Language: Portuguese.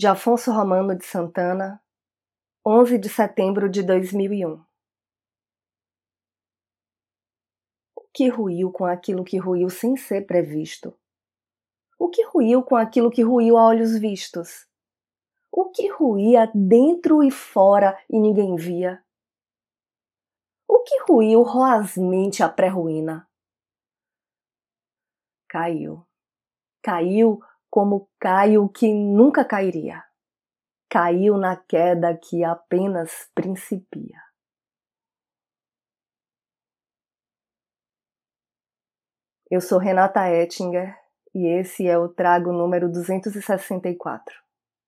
de Afonso Romano de Santana, 11 de setembro de 2001. O que ruiu com aquilo que ruiu sem ser previsto? O que ruiu com aquilo que ruiu a olhos vistos? O que ruía dentro e fora e ninguém via? O que ruiu roasmente a pré-ruína? Caiu. Caiu como cai o que nunca cairia. Caiu na queda que apenas principia. Eu sou Renata Ettinger e esse é o trago número 264.